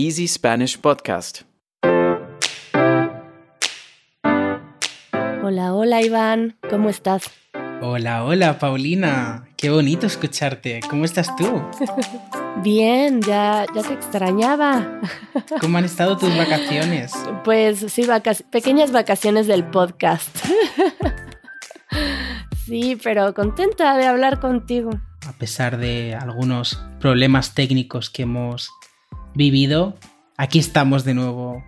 Easy Spanish Podcast. Hola, hola Iván, ¿cómo estás? Hola, hola Paulina, qué bonito escucharte. ¿Cómo estás tú? Bien, ya, ya te extrañaba. ¿Cómo han estado tus vacaciones? Pues sí, pequeñas vacaciones del podcast. Sí, pero contenta de hablar contigo. A pesar de algunos problemas técnicos que hemos vivido, aquí estamos de nuevo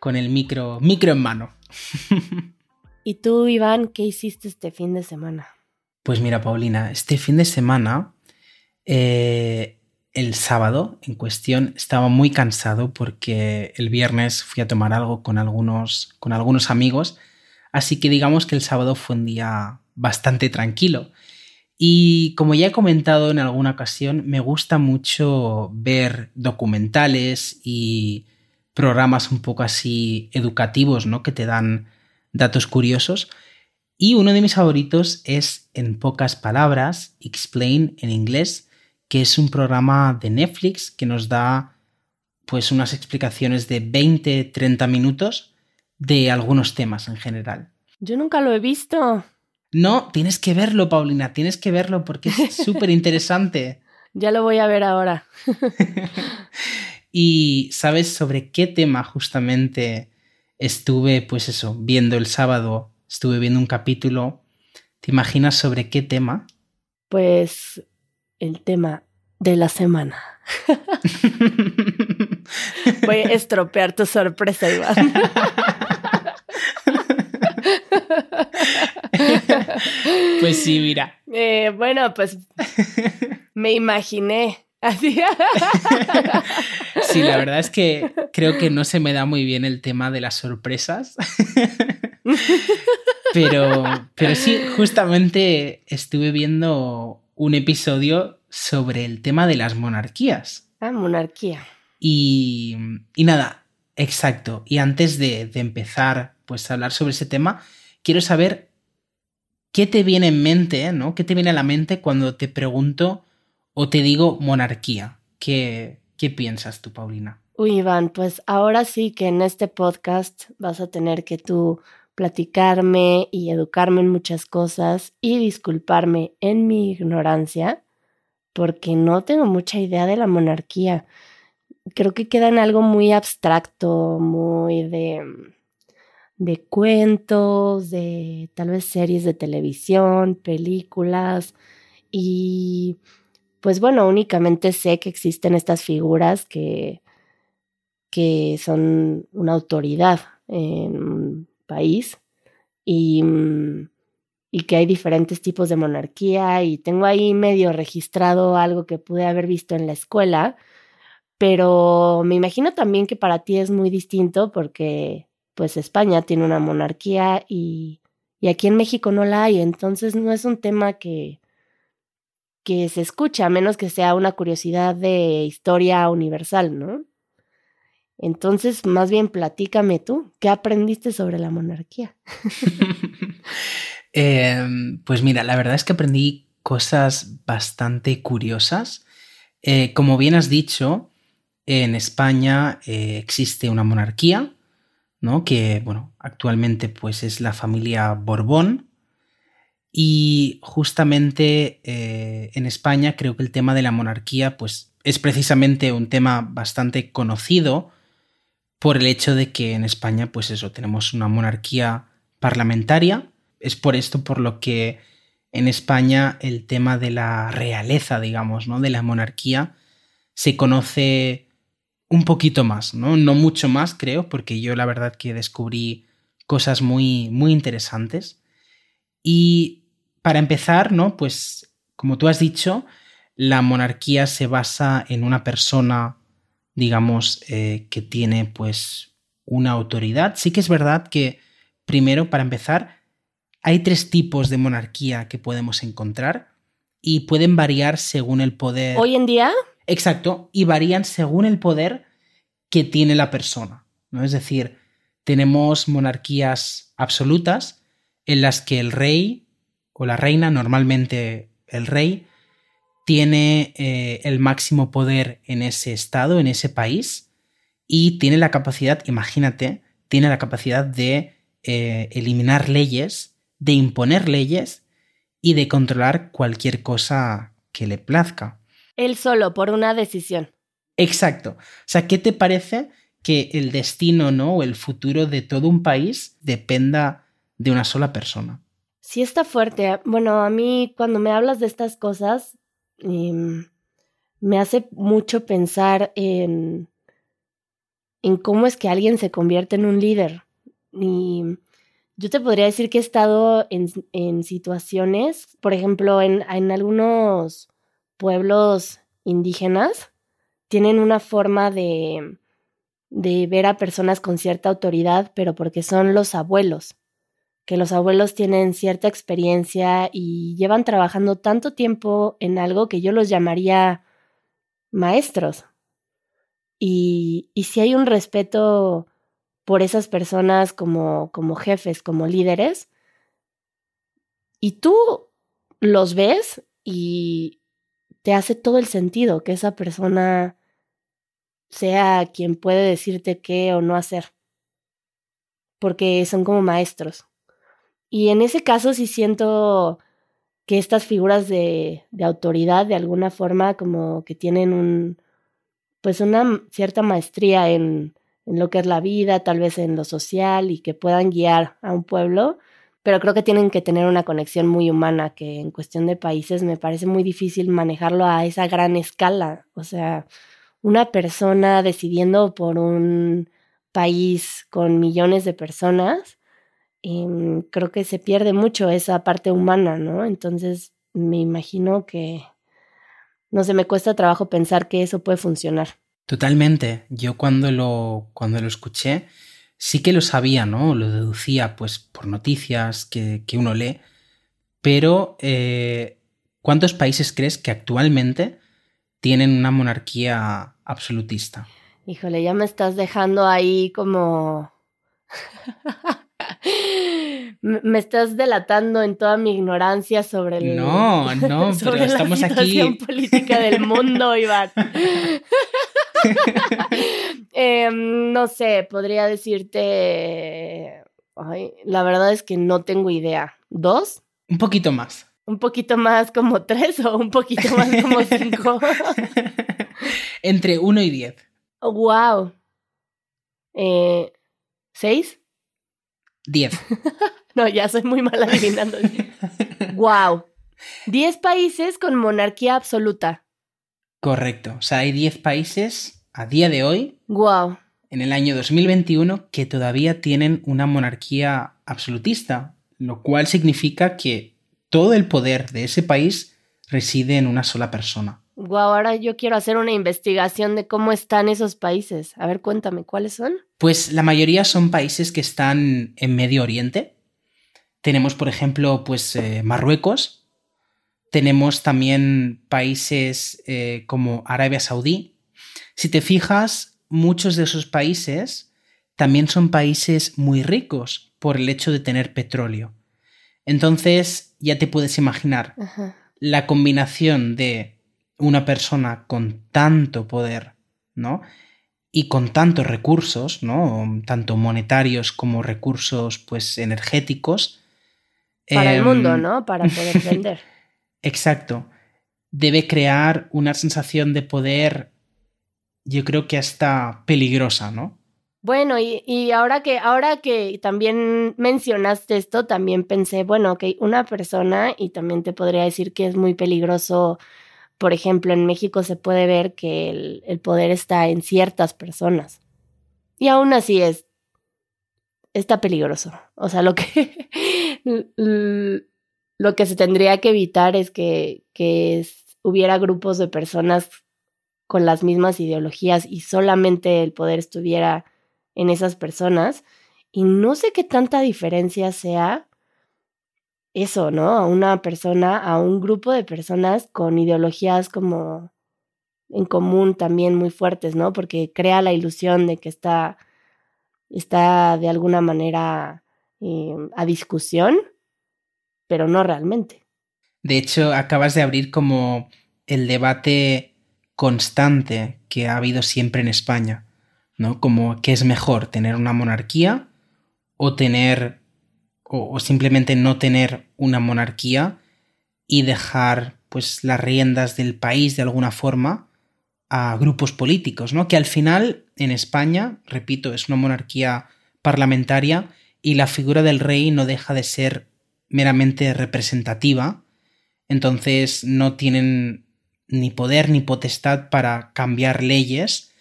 con el micro, micro en mano. ¿Y tú, Iván, qué hiciste este fin de semana? Pues mira, Paulina, este fin de semana, eh, el sábado en cuestión, estaba muy cansado porque el viernes fui a tomar algo con algunos, con algunos amigos, así que digamos que el sábado fue un día bastante tranquilo. Y como ya he comentado en alguna ocasión, me gusta mucho ver documentales y programas un poco así educativos, ¿no? Que te dan datos curiosos. Y uno de mis favoritos es En pocas palabras, Explain en inglés, que es un programa de Netflix que nos da pues unas explicaciones de 20-30 minutos de algunos temas en general. Yo nunca lo he visto. No, tienes que verlo, Paulina, tienes que verlo porque es súper interesante. ya lo voy a ver ahora. y sabes sobre qué tema justamente estuve, pues eso, viendo el sábado, estuve viendo un capítulo. ¿Te imaginas sobre qué tema? Pues el tema de la semana. Voy a estropear tu sorpresa, Iván. pues sí, mira. Eh, bueno, pues me imaginé. Así. sí, la verdad es que creo que no se me da muy bien el tema de las sorpresas. pero, pero sí, justamente estuve viendo un episodio sobre el tema de las monarquías. Ah, monarquía. Y, y nada, exacto. Y antes de, de empezar pues, a hablar sobre ese tema, quiero saber ¿qué te viene en mente, ¿no? ¿Qué te viene a la mente cuando te pregunto o te digo monarquía? ¿Qué, qué piensas tú, Paulina? Uy, Iván, pues ahora sí que en este podcast vas a tener que tú platicarme y educarme en muchas cosas y disculparme en mi ignorancia, porque no tengo mucha idea de la monarquía. Creo que queda en algo muy abstracto, muy de de cuentos, de tal vez series de televisión, películas y pues bueno, únicamente sé que existen estas figuras que, que son una autoridad en un país y, y que hay diferentes tipos de monarquía y tengo ahí medio registrado algo que pude haber visto en la escuela, pero me imagino también que para ti es muy distinto porque pues España tiene una monarquía y, y aquí en México no la hay, entonces no es un tema que, que se escucha, a menos que sea una curiosidad de historia universal, ¿no? Entonces, más bien platícame tú, ¿qué aprendiste sobre la monarquía? Em, pues mira, la verdad es que aprendí cosas bastante curiosas. Eh, como bien has dicho, en España eh, existe una monarquía, ¿no? Que, bueno, actualmente pues es la familia Borbón. Y justamente eh, en España creo que el tema de la monarquía pues es precisamente un tema bastante conocido por el hecho de que en España pues eso, tenemos una monarquía parlamentaria. Es por esto por lo que en España el tema de la realeza, digamos, ¿no? De la monarquía se conoce un poquito más, ¿no? No mucho más, creo, porque yo la verdad que descubrí cosas muy, muy interesantes. Y para empezar, ¿no? Pues, como tú has dicho, la monarquía se basa en una persona, digamos, eh, que tiene, pues, una autoridad. Sí que es verdad que, primero, para empezar, hay tres tipos de monarquía que podemos encontrar y pueden variar según el poder. ¿Hoy en día? Exacto, y varían según el poder que tiene la persona. ¿no? Es decir, tenemos monarquías absolutas en las que el rey o la reina, normalmente el rey, tiene eh, el máximo poder en ese estado, en ese país, y tiene la capacidad, imagínate, tiene la capacidad de eh, eliminar leyes, de imponer leyes y de controlar cualquier cosa que le plazca. Él solo, por una decisión. Exacto. O sea, ¿qué te parece que el destino, ¿no? O el futuro de todo un país dependa de una sola persona? Sí está fuerte. Bueno, a mí cuando me hablas de estas cosas, em, me hace mucho pensar en, en cómo es que alguien se convierte en un líder. Y yo te podría decir que he estado en, en situaciones, por ejemplo, en, en algunos pueblos indígenas, tienen una forma de, de ver a personas con cierta autoridad, pero porque son los abuelos, que los abuelos tienen cierta experiencia y llevan trabajando tanto tiempo en algo que yo los llamaría maestros. Y, y si hay un respeto por esas personas como, como jefes, como líderes, y tú los ves y te hace todo el sentido que esa persona sea quien puede decirte qué o no hacer, porque son como maestros. Y en ese caso sí siento que estas figuras de, autoridad de alguna forma como que tienen un, pues una cierta maestría en, en lo que es la vida, tal vez en lo social y que puedan guiar a un pueblo, pero creo que tienen que tener una conexión muy humana que en cuestión de países me parece muy difícil manejarlo a esa gran escala. O sea, una persona decidiendo por un país con millones de personas, em, creo que se pierde mucho esa parte humana, ¿no? Entonces, me imagino que, no sé, me cuesta trabajo pensar que eso puede funcionar. Totalmente. Yo cuando lo, cuando lo escuché, sí que lo sabía, ¿no? Lo deducía, pues, por noticias que, que uno lee. Pero, eh, ¿cuántos países crees que actualmente tienen una monarquía absolutista? Híjole, ya me estás dejando ahí como... me estás delatando en toda mi ignorancia sobre el, no, no, sobre pero estamos la situación aquí. política del mundo, Iván. eh, no sé, podría decirte. Ay, la verdad es que no tengo idea. ¿Dos? Un poquito más. ¿Un poquito más como tres o un poquito más como cinco? Entre uno y diez. Oh, wow. Eh, ¿Seis? Diez. no, ya soy muy mal adivinando. wow. Diez países con monarquía absoluta. Correcto. O sea, hay 10 países a día de hoy, Wow. en el año 2021, que todavía tienen una monarquía absolutista, lo cual significa que todo el poder de ese país reside en una sola persona. Wow, ahora yo quiero hacer una investigación de cómo están esos países. A ver, cuéntame, ¿cuáles son? Pues la mayoría son países que están en Medio Oriente. Tenemos, por ejemplo, pues eh, Marruecos. Tenemos también países eh, como Arabia Saudí. Si te fijas, muchos de esos países también son países muy ricos por el hecho de tener petróleo. Entonces, ya te puedes imaginar Ajá. la combinación de una persona con tanto poder, ¿no? Y con tantos recursos, ¿no? Tanto monetarios como recursos, pues, energéticos. Para el Em, mundo, ¿no? Para poder vender. Exacto. Debe crear una sensación de poder, yo creo que hasta peligrosa, ¿no? Bueno, y, y ahora que, ahora que también mencionaste esto, también pensé, bueno, que una persona, y también te podría decir que es muy peligroso, por ejemplo, en México se puede ver que el, el poder está en ciertas personas. Y aún así es, está peligroso. O sea, lo que, lo que se tendría que evitar es que, que es- hubiera grupos de personas con las mismas ideologías y solamente el poder estuviera en esas personas. Y no sé qué tanta diferencia sea eso, ¿no? A una persona, a un grupo de personas con ideologías como en común también muy fuertes, ¿no? Porque crea la ilusión de que está, está de alguna manera eh, a discusión, pero no realmente. De hecho, acabas de abrir como el debate constante que ha habido siempre en España, ¿no? Como que es mejor tener una monarquía o tener, o, simplemente no tener una monarquía y dejar pues las riendas del país de alguna forma a grupos políticos, ¿no? Que al final en España, repito, es una monarquía parlamentaria y la figura del rey no deja de ser meramente representativa, entonces no tienen ni poder ni potestad para cambiar leyes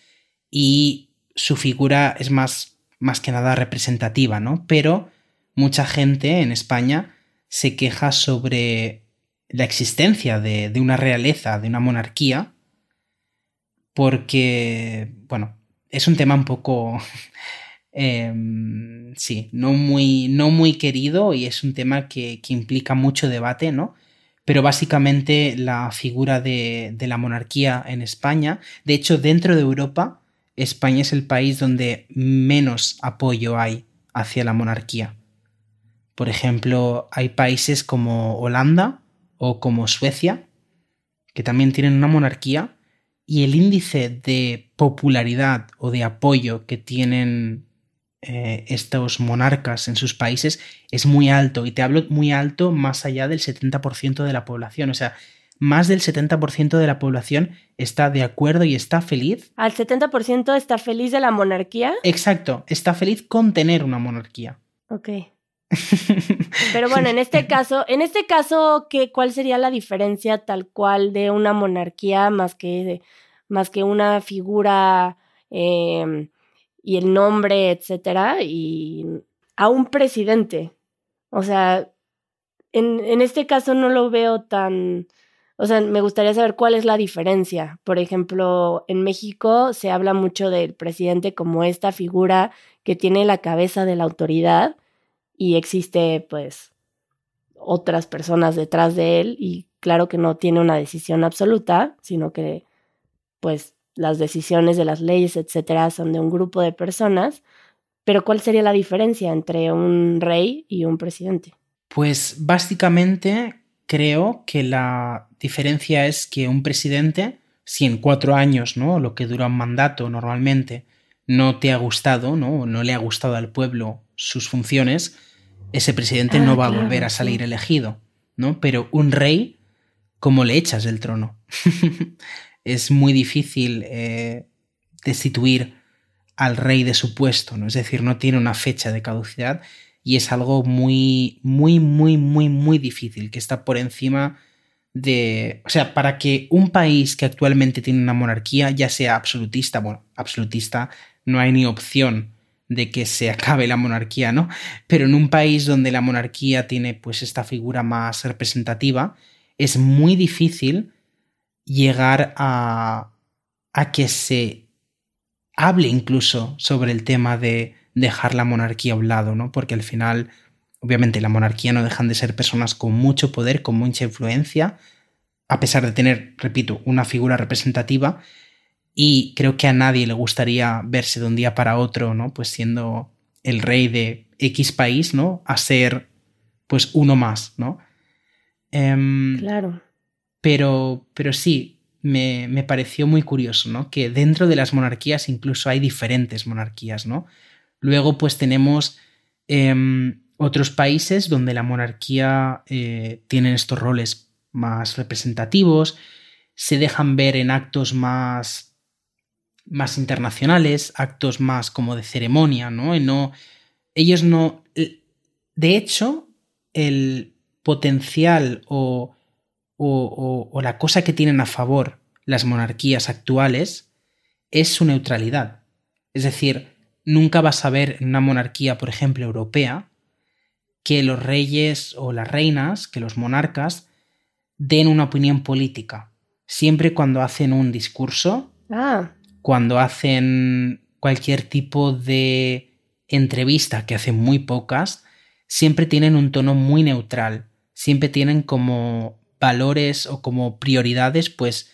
y su figura es más, más que nada representativa, ¿no? Pero mucha gente en España se queja sobre la existencia de, de una realeza, de una monarquía, porque, bueno, es un tema un poco, em, sí, no muy, no muy querido y es un tema que, que, implica mucho debate, ¿no? Pero básicamente la figura de, de la monarquía en España, de hecho, dentro de Europa, España es el país donde menos apoyo hay hacia la monarquía. Por ejemplo, hay países como Holanda o como Suecia, que también tienen una monarquía, y el índice de popularidad o de apoyo que tienen eh, estos monarcas en sus países es muy alto. Y te hablo muy alto más allá del 70% de la población. O sea, más del 70% de la población está de acuerdo y está feliz. ¿Al 70% está feliz de la monarquía? Exacto, está feliz con tener una monarquía. Ok. Pero bueno, en este caso, en este caso, ¿qué, ¿cuál sería la diferencia tal cual de una monarquía más que, más que una figura em, y el nombre, etcétera, y a un presidente? O sea, en, en este caso no lo veo tan, o sea, me gustaría saber cuál es la diferencia. Por ejemplo, en México se habla mucho del presidente como esta figura que tiene la cabeza de la autoridad y existe pues otras personas detrás de él y claro que no tiene una decisión absoluta, sino que pues las decisiones de las leyes, etcétera, son de un grupo de personas. Pero ¿cuál sería la diferencia entre un rey y un presidente? Pues básicamente creo que la diferencia es que un presidente, si en cuatro años, ¿no? Lo que dura un mandato normalmente no te ha gustado, ¿no? No le ha gustado al pueblo sus funciones, ese presidente ah, no va a volver a salir elegido, ¿no? Pero un rey, ¿cómo le echas del trono? es muy difícil eh, destituir al rey de su puesto, ¿no? Es decir, no tiene una fecha de caducidad y es algo muy, muy, muy, muy, muy difícil, que está por encima de... O sea, para que un país que actualmente tiene una monarquía, ya sea absolutista, bueno, absolutista, no hay ni opción de que se acabe la monarquía, ¿no? Pero en un país donde la monarquía tiene pues esta figura más representativa, es muy difícil llegar a, a que se hable incluso sobre el tema de dejar la monarquía a un lado, ¿no? Porque al final, obviamente, la monarquía no dejan de ser personas con mucho poder, con mucha influencia, a pesar de tener, repito, una figura representativa, y creo que a nadie le gustaría verse de un día para otro, ¿no? Pues siendo el rey de X país, ¿no? A ser, pues, uno más, ¿no? Em, claro. Pero, pero sí, me, me, pareció muy curioso, ¿no? Que dentro de las monarquías incluso hay diferentes monarquías, ¿no? Luego, pues tenemos em, otros países donde la monarquía eh, tiene estos roles más representativos, se dejan ver en actos más más internacionales, actos más como de ceremonia, ¿no? no ellos no... De hecho, el potencial o, o, o, la cosa que tienen a favor las monarquías actuales es su neutralidad. Es decir, nunca vas a ver en una monarquía, por ejemplo, europea, que los reyes o las reinas, que los monarcas, den una opinión política. Siempre cuando hacen un discurso, ah cuando hacen cualquier tipo de entrevista, que hacen muy pocas, siempre tienen un tono muy neutral, siempre tienen como valores o como prioridades, pues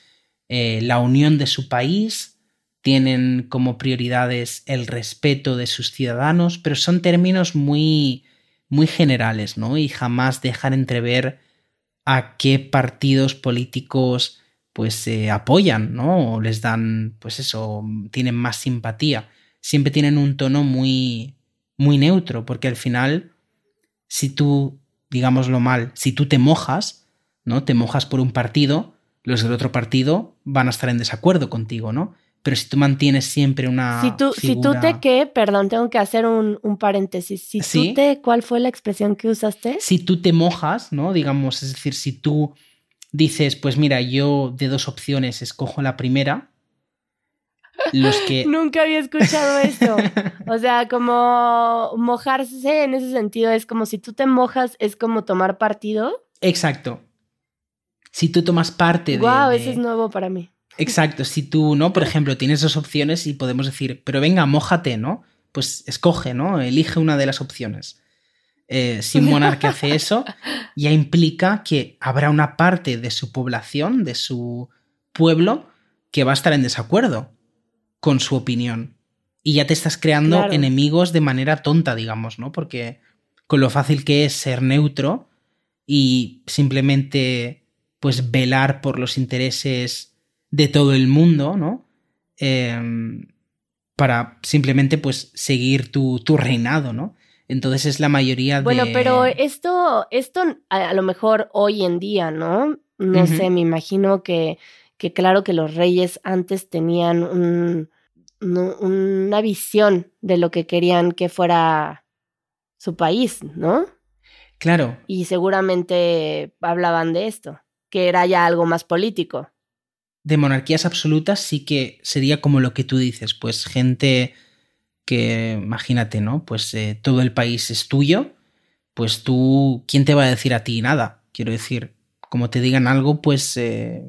eh, la unión de su país, tienen como prioridades el respeto de sus ciudadanos, pero son términos muy, muy generales, ¿no? Y jamás dejan entrever a qué partidos políticos pues se apoyan, ¿no? O les dan, pues eso, tienen más simpatía. siempre tienen un tono muy, muy neutro, porque al final, si tú, digámoslo mal, si tú te mojas, ¿no? Te mojas por un partido, los del otro partido van a estar en desacuerdo contigo, ¿no? Pero si tú mantienes siempre una. Si tú, si tú te qué, perdón, tengo que hacer un, paréntesis. Si tú te, ¿cuál fue la expresión que usaste? Si tú te mojas, ¿no? Digamos, es decir, si tú dices, pues mira, yo de dos opciones escojo la primera, los que... Nunca había escuchado eso. O sea, como mojarse en ese sentido es como si tú te mojas, es como tomar partido. Exacto. Si tú tomas parte de... Wow, eso es nuevo para mí. Exacto, si tú, ¿no? Por ejemplo, tienes dos opciones y podemos decir, pero venga, mójate, ¿no? Pues escoge, ¿no? Elige una de las opciones. Eh, si un monarca hace eso, ya implica que habrá una parte de su población, de su pueblo, que va a estar en desacuerdo con su opinión. Y ya te estás creando enemigos de manera tonta, digamos, ¿no? Porque con lo fácil que es ser neutro y simplemente pues velar por los intereses de todo el mundo, ¿no? Em, para simplemente pues seguir tu, tu, reinado, ¿no? Entonces es la mayoría de... Bueno, pero esto, esto a, lo mejor hoy en día, ¿no? No sé, me imagino que, que claro que los reyes antes tenían un, una visión de lo que querían que fuera su país, ¿no? Claro. Y seguramente hablaban de esto, que era ya algo más político. De monarquías absolutas sí que sería como lo que tú dices, pues gente que, imagínate, ¿no? Pues eh, todo el país es tuyo, pues tú, ¿quién te va a decir a ti nada? Quiero decir, como te digan algo, pues eh,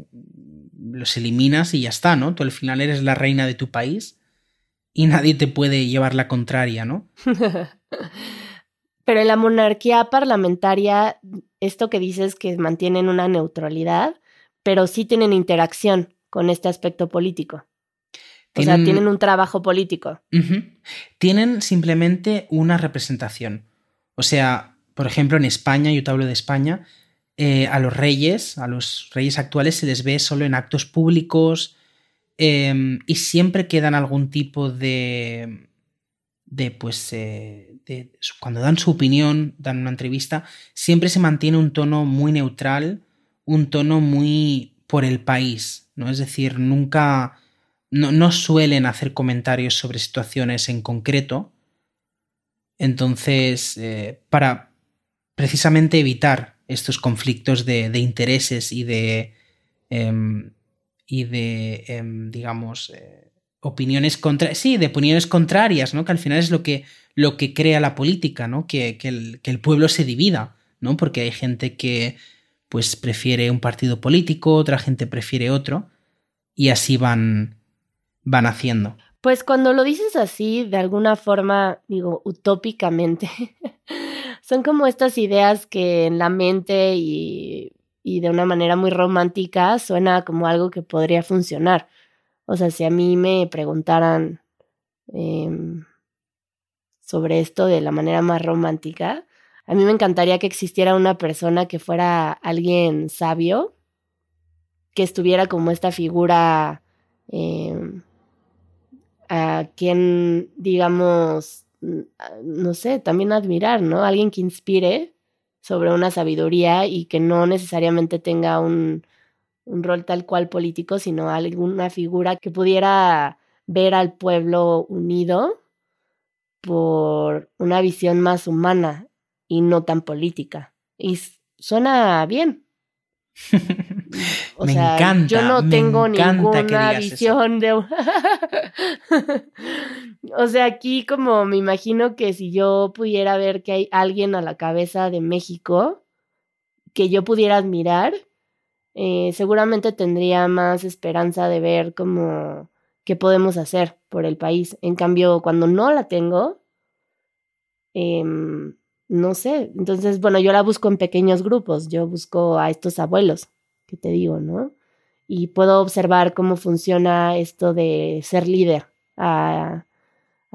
los eliminas y ya está, ¿no? Tú al final eres la reina de tu país y nadie te puede llevar la contraria, ¿no? Pero en la monarquía parlamentaria, esto que dices que mantienen una neutralidad, pero sí tienen interacción con este aspecto político. O sea, tienen un trabajo político. Tienen simplemente una representación. O sea, por ejemplo, en España, yo te hablo de España, eh, a los reyes, a los reyes actuales se les ve solo en actos públicos, Em, y siempre quedan algún tipo de. de pues. Eh, de, cuando dan su opinión, dan una entrevista, siempre se mantiene un tono muy neutral, un tono muy por el país, ¿no? Es decir, nunca. No, no suelen hacer comentarios sobre situaciones en concreto. Entonces, eh, para precisamente evitar estos conflictos de, intereses y de, em, y de, em, digamos, eh, opiniones contrarias, sí, de opiniones contrarias, ¿no? Que al final es lo que, lo que crea la política, ¿no? Que, el, que el pueblo se divida, ¿no? Porque hay gente que, pues, prefiere un partido político, otra gente prefiere otro, y así van, van haciendo. Pues cuando lo dices así, de alguna forma, digo, utópicamente, son como estas ideas que en la mente y y de una manera muy romántica suena como algo que podría funcionar. O sea, si a mí me preguntaran em, sobre esto de la manera más romántica, a mí me encantaría que existiera una persona que fuera alguien sabio, que estuviera como esta figura em, a quien, digamos, no sé, también admirar, ¿no? Alguien que inspire sobre una sabiduría y que no necesariamente tenga un rol tal cual político, sino alguna figura que pudiera ver al pueblo unido por una visión más humana y no tan política. Y suena bien. O me sea, encanta, yo no tengo ninguna visión de... o sea, aquí como me imagino que si yo pudiera ver que hay alguien a la cabeza de México que yo pudiera admirar, eh, seguramente tendría más esperanza de ver como qué podemos hacer por el país. En cambio, cuando no la tengo, em, no sé. Entonces, bueno, yo la busco en pequeños grupos. Yo busco a estos abuelos que te digo, ¿no? Y puedo observar cómo funciona esto de ser líder a,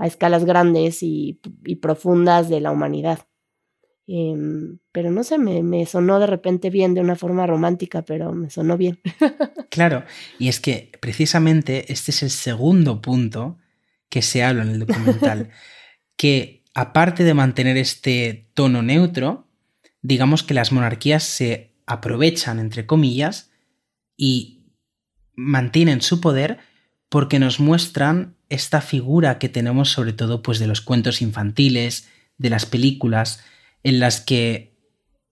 escalas grandes y, profundas de la humanidad. Em, pero no sé, me, me, sonó de repente bien de una forma romántica, pero me sonó bien. claro, y es que precisamente este es el segundo punto que se habla en el documental, que aparte de mantener este tono neutro, digamos que las monarquías se aprovechan, entre comillas, y mantienen su poder porque nos muestran esta figura que tenemos sobre todo pues de los cuentos infantiles, de las películas, en las que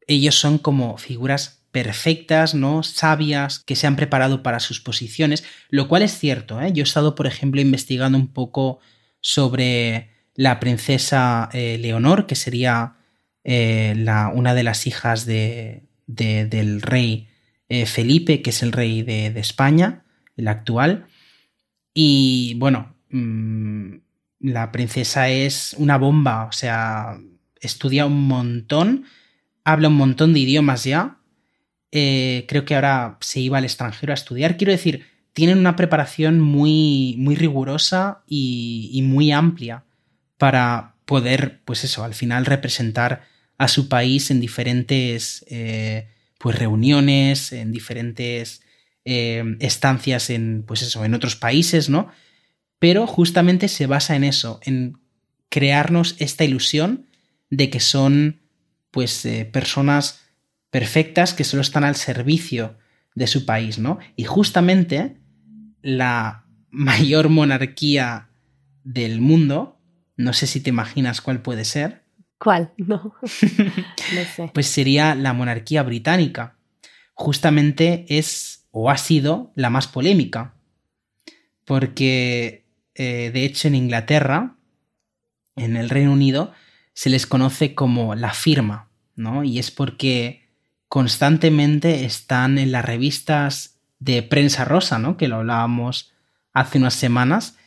ellos son como figuras perfectas, ¿no? Sabias, que se han preparado para sus posiciones, lo cual es cierto, ¿eh? Yo he estado, por ejemplo, investigando un poco sobre la princesa eh, Leonor, que sería eh, la, una de las hijas de, del rey eh, Felipe, que es el rey de, España, el actual. Y bueno, mm, la princesa es una bomba, o sea, estudia un montón, habla un montón de idiomas ya. Creo que ahora se iba al extranjero a estudiar. Quiero decir, tienen una preparación muy, muy rigurosa y, muy amplia para poder, pues eso, al final representar a su país en diferentes eh, pues reuniones, en diferentes eh, estancias en, pues eso, en otros países, ¿no? Pero justamente se basa en eso, en crearnos esta ilusión de que son, pues, eh, personas perfectas que solo están al servicio de su país, ¿no? Y justamente la mayor monarquía del mundo, no sé si te imaginas cuál puede ser, ¿Cuál? No. no sé. Pues sería la monarquía británica. Justamente es o ha sido la más polémica. Porque, eh, de hecho, en Inglaterra, en el Reino Unido, se les conoce como la firma, ¿no? Y es porque constantemente están en las revistas de prensa rosa, ¿no? Que lo hablábamos hace unas semanas,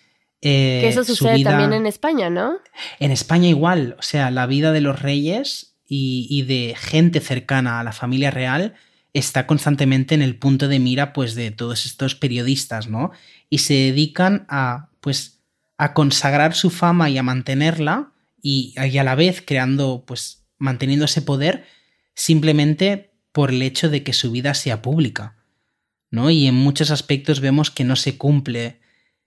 eh, que eso sucede también en España, ¿no? En España igual, o sea, la vida de los reyes y, de gente cercana a la familia real está constantemente en el punto de mira pues de todos estos periodistas, ¿no? Y se dedican a pues a consagrar su fama y a mantenerla y, y a la vez creando pues manteniendo ese poder simplemente por el hecho de que su vida sea pública, ¿no? Y en muchos aspectos vemos que no se cumple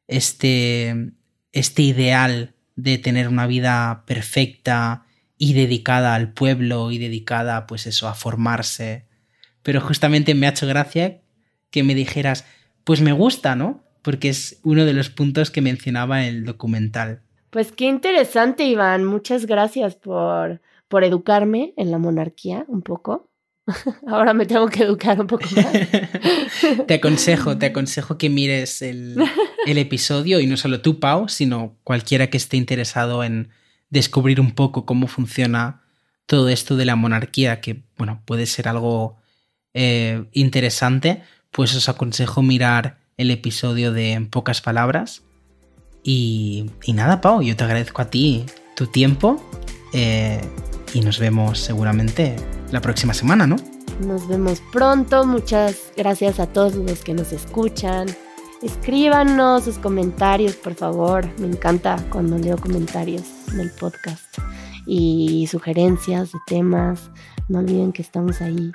este, este ideal de tener una vida perfecta y dedicada al pueblo y dedicada, pues eso, a formarse. Pero justamente me ha hecho gracia que me dijeras, pues me gusta, ¿no? Porque es uno de los puntos que mencionaba el documental. Pues qué interesante, Iván. Muchas gracias por, por educarme en la monarquía un poco. Ahora me tengo que educar un poco más. te aconsejo, te aconsejo que mires el, episodio y no solo tú, Pau, sino cualquiera que esté interesado en descubrir un poco cómo funciona todo esto de la monarquía, que bueno, puede ser algo eh, interesante, pues os aconsejo mirar el episodio de pocas palabras. Y, nada, Pau, yo te agradezco a ti tu tiempo eh, y nos vemos seguramente la próxima semana, ¿no? Nos vemos pronto. Muchas gracias a todos los que nos escuchan. Escríbanos sus comentarios, por favor. Me encanta cuando leo comentarios del podcast y sugerencias de temas. No olviden que estamos ahí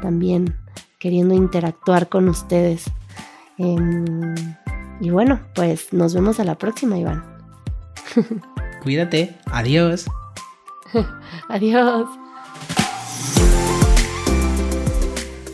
también queriendo interactuar con ustedes. Em, y bueno, pues nos vemos a la próxima, Iván. Cuídate. Adiós. Adiós.